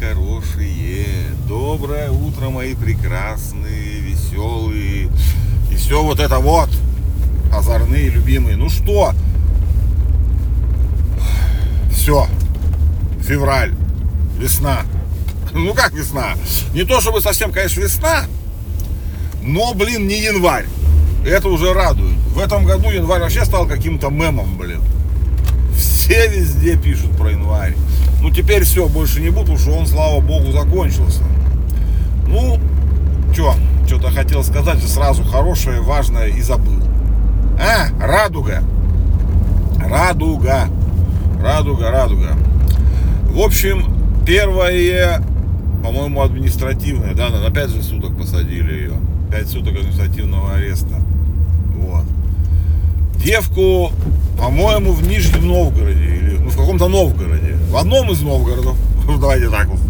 хорошие. Доброе утро, мои прекрасные, веселые. И все вот это вот. Озорные, любимые. Ну что? Все. Февраль. Весна. Ну как весна? Не то чтобы совсем, конечно, весна, но, блин, не январь. Это уже радует. В этом году январь вообще стал каким-то мемом, блин. Все везде пишут про январь. Ну теперь все, больше не буду, потому что он, слава богу, закончился. Ну, что, что-то хотел сказать, сразу хорошее, важное и забыл. А, радуга. Радуга. Радуга, радуга. В общем, первое, по-моему, административное, да, на 5 же суток посадили ее. 5 суток административного ареста. Девку, по-моему, в Нижнем Новгороде, или ну, в каком-то Новгороде. В одном из Новгородов. Давайте так вот,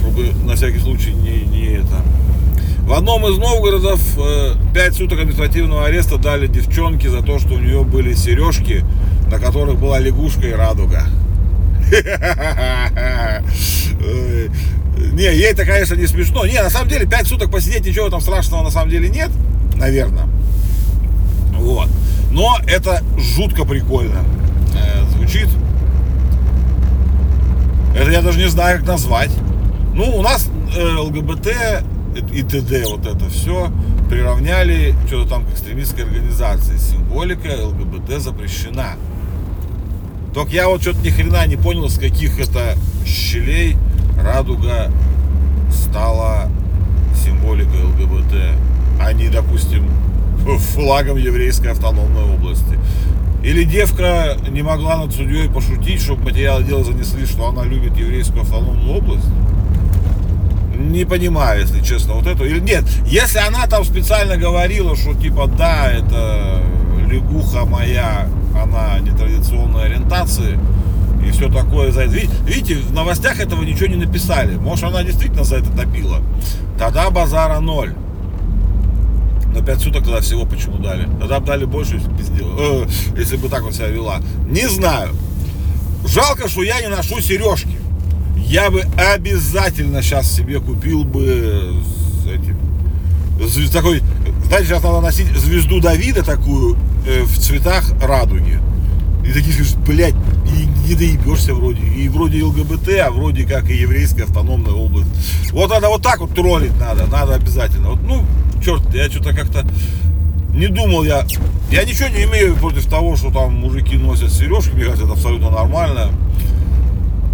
чтобы на всякий случай не, не это. В одном из Новгородов 5 э, суток административного ареста дали девчонке за то, что у нее были сережки, на которых была лягушка и радуга. Не, ей это, конечно, не смешно. Не, на самом деле, 5 суток посидеть, ничего там страшного на самом деле нет, наверное. Вот. Но это жутко прикольно э, звучит. Это я даже не знаю, как назвать. Ну, у нас э, ЛГБТ и т.д. вот это все приравняли что-то там к экстремистской организации. Символика ЛГБТ запрещена. Только я вот что-то ни хрена не понял, с каких это щелей радуга стала символикой ЛГБТ, а не, допустим, флагом еврейской автономной области. Или девка не могла над судьей пошутить, чтобы материалы дела занесли, что она любит еврейскую автономную область? Не понимаю, если честно, вот это. Или нет, если она там специально говорила, что типа да, это лягуха моя, она нетрадиционной ориентации и все такое за это. Видите, в новостях этого ничего не написали. Может, она действительно за это топила. Тогда базара ноль. На 5 суток тогда всего почему дали? Тогда бы дали больше, если э, бы так вот себя вела. Не знаю. Жалко, что я не ношу сережки. Я бы обязательно сейчас себе купил бы этим, такой, знаете, сейчас надо носить звезду Давида такую э, в цветах радуги. И такие блядь, и не доебешься вроде. И вроде ЛГБТ, а вроде как и еврейская автономная область. Вот надо вот так вот троллить надо, надо обязательно. Вот, ну, черт, я что-то как-то не думал я. Я ничего не имею против того, что там мужики носят сережки, мне кажется, это абсолютно нормально.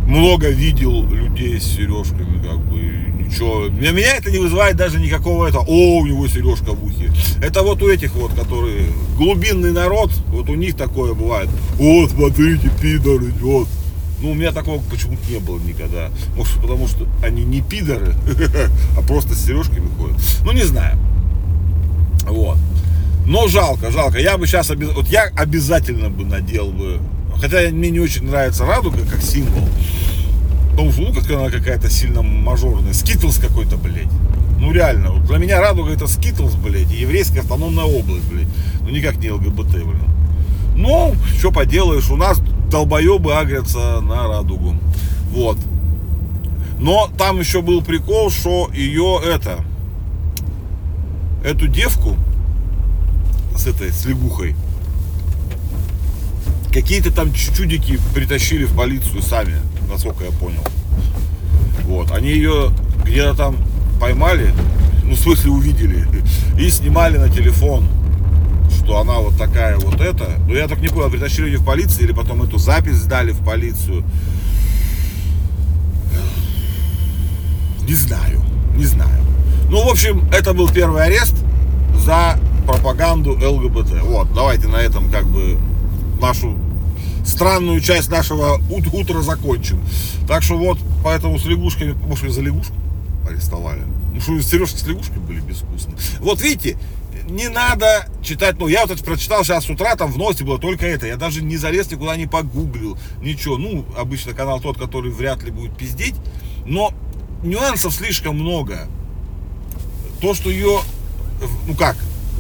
Много видел людей с сережками, как бы, ничего. Для меня это не вызывает даже никакого это, о, у него сережка в ухе. Это вот у этих вот, которые, глубинный народ, вот у них такое бывает. Вот, смотрите, пидоры, вот. Ну, у меня такого почему-то не было никогда. Может, потому что они не пидоры, а просто с сережками ходят. Ну, не знаю. Вот. Но жалко, жалко. Я бы сейчас, вот я обязательно бы надел бы, хотя мне не очень нравится радуга как символ, что, ну, как она какая-то сильно мажорная. Skittles какой-то, блядь. Ну, реально, вот для меня радуга это Skittles, блядь, и еврейская автономная область, блядь. Ну, никак не ЛГБТ, блин. Ну, что поделаешь, у нас долбоебы агрятся на радугу. Вот. Но там еще был прикол, что ее это, эту девку с этой, с лягухой, какие-то там чудики притащили в полицию сами, насколько я понял. Вот, они ее где-то там поймали, ну, в смысле увидели, и снимали на телефон, что она вот такая вот это. Ну, я так не понял, притащили ее в полицию или потом эту запись сдали в полицию. Не знаю, не знаю. Ну, в общем, это был первый арест за пропаганду ЛГБТ. Вот, давайте на этом как бы нашу странную часть нашего ут утра закончим. Так что вот, поэтому с лягушками, может, за лягушку арестовали. Ну, что сережки с лягушками были безвкусные. Вот видите, не надо читать, ну, я вот это прочитал сейчас с утра, там в новости было только это, я даже не залез никуда, не погуглил, ничего, ну, обычно канал тот, который вряд ли будет пиздеть, но нюансов слишком много, то, что ее, ну как,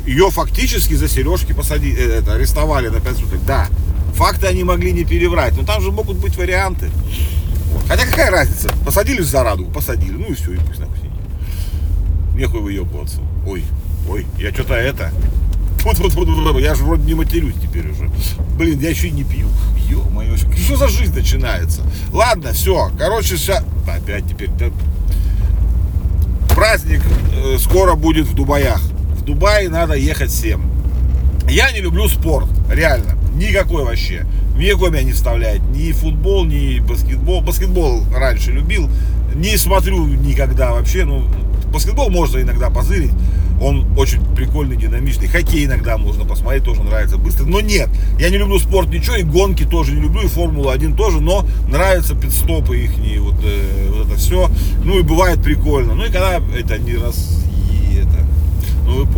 ее фактически за сережки посадили, э, это, арестовали на 5 суток, да. Факты они могли не переврать, но там же могут быть варианты. Вот. Хотя какая разница, посадили за радугу, посадили, ну и все, и пусть нахуй нехуй выебываться. Ой, ой, я что-то это... Я же вроде не матерюсь теперь уже. Блин, я еще и не пью. Ё-моё, что за жизнь начинается? Ладно, все. Короче, сейчас... Опять теперь... Да. Праздник э, скоро будет в Дубаях. В Дубае надо ехать всем. Я не люблю спорт, реально. Никакой вообще. Никакой меня не вставляет. Ни футбол, ни баскетбол. Баскетбол раньше любил. Не смотрю никогда вообще. Ну, баскетбол можно иногда позырить. Он очень прикольный, динамичный. Хоккей иногда можно посмотреть, тоже нравится быстро. Но нет, я не люблю спорт ничего, и гонки тоже не люблю, и Формулу-1 тоже, но нравятся пидстопы их, вот, э, вот это все. Ну и бывает прикольно. Ну и когда это не раз... Это, ну вы поняли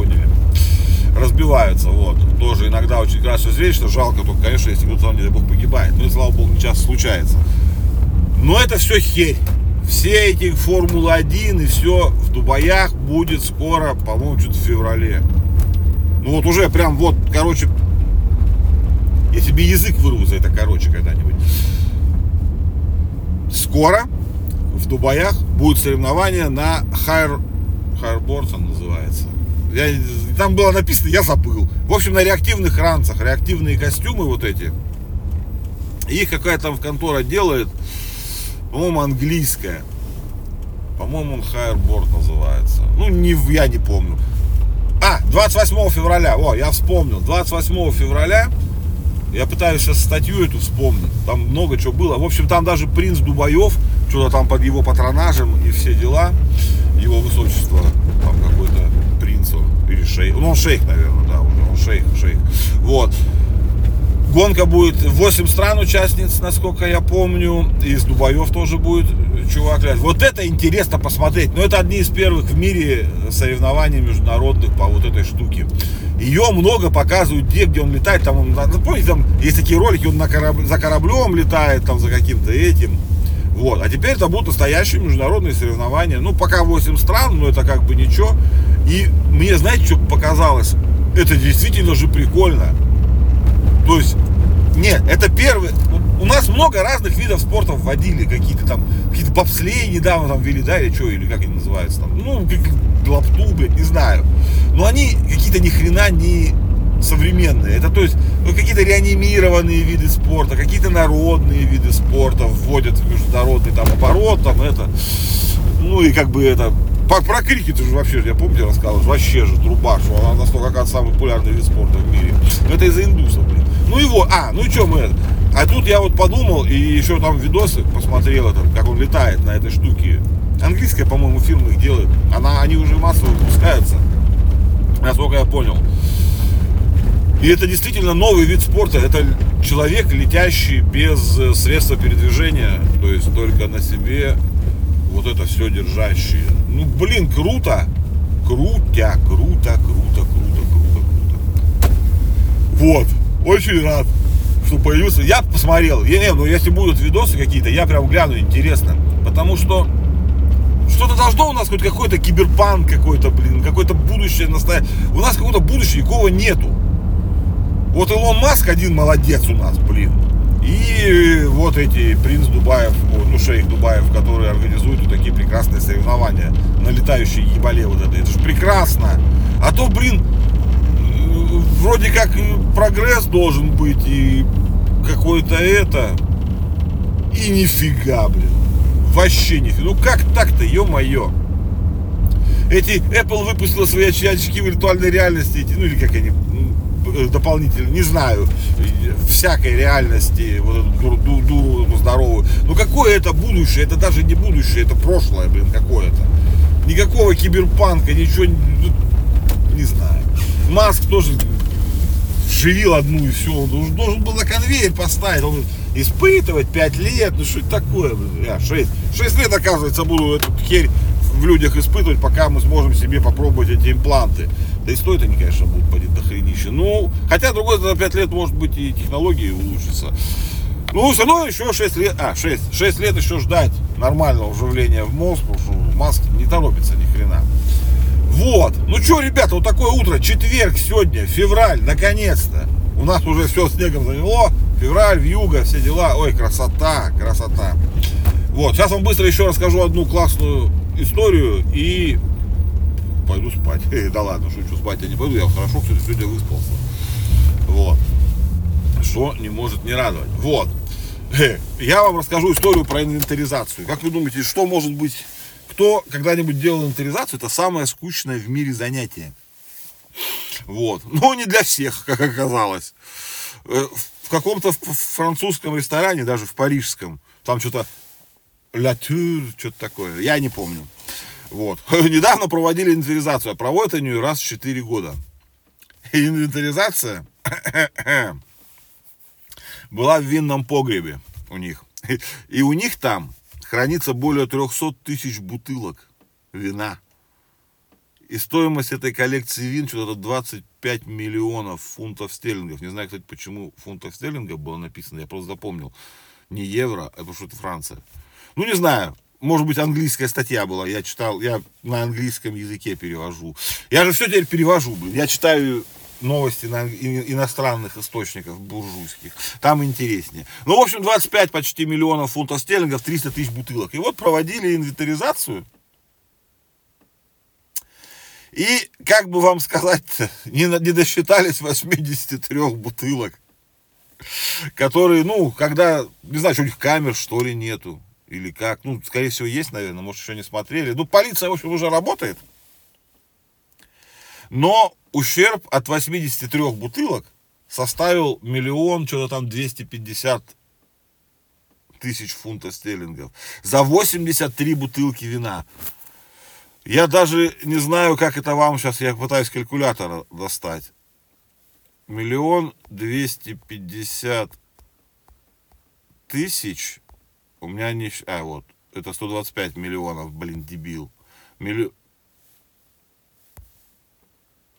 разбиваются, вот, тоже иногда очень красиво зрелищно, жалко только, конечно, если кто-то, не дай бог, погибает, ну и, слава богу, не часто случается. Но это все херь, все эти Формулы-1 и все в Дубаях будет скоро, по-моему, что-то в феврале. Ну вот уже прям вот, короче, я тебе язык вырву за это, короче, когда-нибудь. Скоро в Дубаях будет соревнование на Хайр... Хайрборд он называется. Я, там было написано, я забыл. В общем, на реактивных ранцах, реактивные костюмы вот эти. Их какая-то там в контора делает по-моему, английская. По-моему, он Хайрборд называется. Ну, не, я не помню. А, 28 февраля. О, я вспомнил. 28 февраля я пытаюсь сейчас статью эту вспомнить. Там много чего было. В общем, там даже принц Дубаев, что-то там под его патронажем и все дела. Его высочество, там какой-то принц или шейх. Ну, он шейх, наверное, да, он шейх, шейх. Вот. Гонка будет 8 стран участниц, насколько я помню. Из Дубаев тоже будет чувак. Вот это интересно посмотреть. Но это одни из первых в мире соревнований международных по вот этой штуке. Ее много показывают где, где он летает. Там, он, помните, там есть такие ролики, он на кораб, за кораблем летает, там за каким-то этим. Вот. А теперь это будут настоящие международные соревнования. Ну, пока 8 стран, но это как бы ничего. И мне, знаете, что показалось? Это действительно же прикольно. То есть, нет, это первый. У нас много разных видов спорта вводили, какие-то там, какие-то бобслеи недавно там ввели, да, или что, или как они называются там, ну, как лапту, блядь, не знаю. Но они какие-то ни хрена не современные. Это то есть ну, какие-то реанимированные виды спорта, какие-то народные виды спорта вводят в международный там оборот, там это. Ну и как бы это про, про крикет уже вообще, я помню, рассказывал, вообще же труба, что она настолько как самый популярный вид спорта в мире. Но это из-за индусов, блин. Ну его, а, ну и что мы это? А тут я вот подумал и еще там видосы посмотрел, это, как он летает на этой штуке. Английская, по-моему, фирма их делает. Она, они уже массово выпускаются, насколько я понял. И это действительно новый вид спорта. Это человек, летящий без средства передвижения, то есть только на себе вот это все держащие. Ну, блин, круто. Крутя, круто, круто, круто, круто, круто. Вот, очень рад, что появился. Я посмотрел. Я, не, ну, если будут видосы какие-то, я прям гляну, интересно. Потому что что-то должно у нас хоть какой-то киберпанк какой-то, блин, какое-то будущее настоящее. У нас какого-то будущего никакого нету. Вот Илон Маск один молодец у нас, блин. И вот эти принц Дубаев, ну шейх Дубаев, которые организуют вот такие прекрасные соревнования на летающей ебале вот это. Это же прекрасно. А то, блин, вроде как прогресс должен быть и какой-то это. И нифига, блин. Вообще нифига. Ну как так-то, ё-моё. Эти Apple выпустила свои очки виртуальной реальности, эти, ну или как они, Э, дополнительно, не знаю, всякой реальности, вот эту дуру, дуру здоровую. Но какое это будущее? Это даже не будущее, это прошлое, блин, какое-то. Никакого киберпанка, ничего, ну, не знаю. Маск тоже живил одну и все. Он должен был на конвейер поставить, он испытывать 5 лет, ну что это такое, блин, я 6. 6 лет, оказывается, буду эту херь в людях испытывать, пока мы сможем себе попробовать эти импланты. Да и стоят они, конечно, будут пойти до хренища. Ну, хотя, другой, за 5 лет, может быть, и технологии улучшатся. Ну, все равно еще 6 лет, а, 6, 6 лет еще ждать нормального вживления в мозг, потому что Маск не торопится ни хрена. Вот. Ну что, ребята, вот такое утро, четверг сегодня, февраль, наконец-то. У нас уже все снегом заняло, февраль, вьюга, все дела. Ой, красота, красота. Вот, сейчас вам быстро еще расскажу одну классную историю и Да ладно, шучу, спать я не пойду, я хорошо, кстати, сегодня выспался. Вот. Что не может не радовать. Вот. Я вам расскажу историю про инвентаризацию. Как вы думаете, что может быть... Кто когда-нибудь делал инвентаризацию, это самое скучное в мире занятие. Вот. Но не для всех, как оказалось. Э, в каком-то французском ресторане, даже в парижском, там что-то ля что-то такое, я не помню. Вот. Недавно проводили инвентаризацию, а проводят они раз в 4 года. Инвентаризация была в винном погребе у них. И у них там хранится более 300 тысяч бутылок вина. И стоимость этой коллекции вин что-то 25 миллионов фунтов стерлингов. Не знаю, кстати, почему фунтов стерлингов было написано. Я просто запомнил. Не евро, а потому что это Франция. Ну, не знаю. Может быть, английская статья была. Я читал, я на английском языке перевожу. Я же все теперь перевожу, блин. Я читаю новости на иностранных источниках буржуйских. Там интереснее. Ну, в общем, 25 почти миллионов фунтов стерлингов, 300 тысяч бутылок. И вот проводили инвентаризацию. И, как бы вам сказать не, не досчитались 83 бутылок, которые, ну, когда, не знаю, что у них камер, что ли, нету, или как. Ну, скорее всего, есть, наверное, может, еще не смотрели. Ну, полиция, в общем, уже работает. Но ущерб от 83 бутылок составил миллион, что-то там 250 тысяч фунтов стерлингов. За 83 бутылки вина. Я даже не знаю, как это вам сейчас, я пытаюсь калькулятора достать. Миллион двести пятьдесят тысяч. У меня не... А, вот. Это 125 миллионов, блин, дебил. Милли...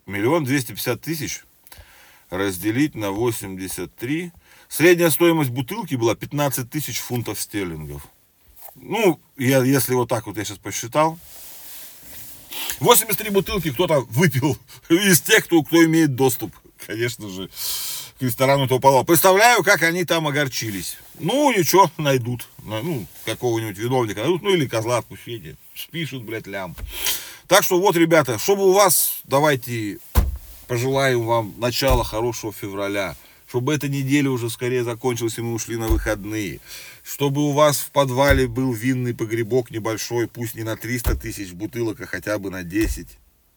Миллион двести пятьдесят тысяч разделить на 83. Средняя стоимость бутылки была 15 тысяч фунтов стерлингов. Ну, я, если вот так вот я сейчас посчитал, 83 бутылки кто-то выпил из тех, кто, кто имеет доступ, конечно же, к ресторану этого подвала. Представляю, как они там огорчились. Ну, ничего, найдут. Ну, какого-нибудь виновника найдут, ну, или козла отпущения. Спишут, блядь, лям. Так что вот, ребята, чтобы у вас, давайте пожелаем вам начала хорошего февраля чтобы эта неделя уже скорее закончилась, и мы ушли на выходные. Чтобы у вас в подвале был винный погребок небольшой, пусть не на 300 тысяч бутылок, а хотя бы на 10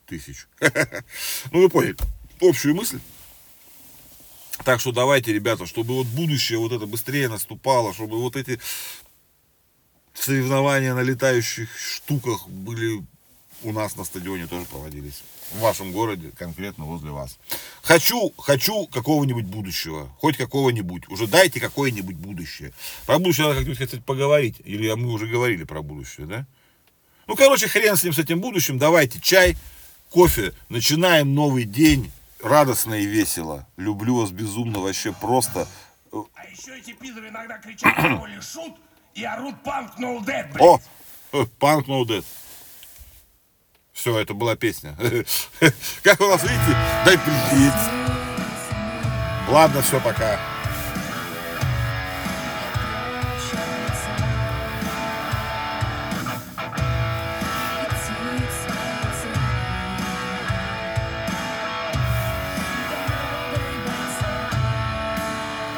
тысяч. Ну, вы поняли общую мысль. Так что давайте, ребята, чтобы вот будущее вот это быстрее наступало, чтобы вот эти соревнования на летающих штуках были у нас на стадионе тоже проводились. В вашем городе, конкретно возле вас. Хочу, хочу какого-нибудь будущего. Хоть какого-нибудь. Уже дайте какое-нибудь будущее. Про будущее надо как-нибудь хотеть поговорить. Или мы уже говорили про будущее, да? Ну, короче, хрен с ним, с этим будущим. Давайте чай, кофе. Начинаем новый день. Радостно и весело. Люблю вас безумно, вообще просто. А еще эти пидоры иногда кричат шут и орут панк no dead, блядь. О, панк no dead. Все, это была песня. Как у нас, видите? Дай привет. Ладно, все, пока.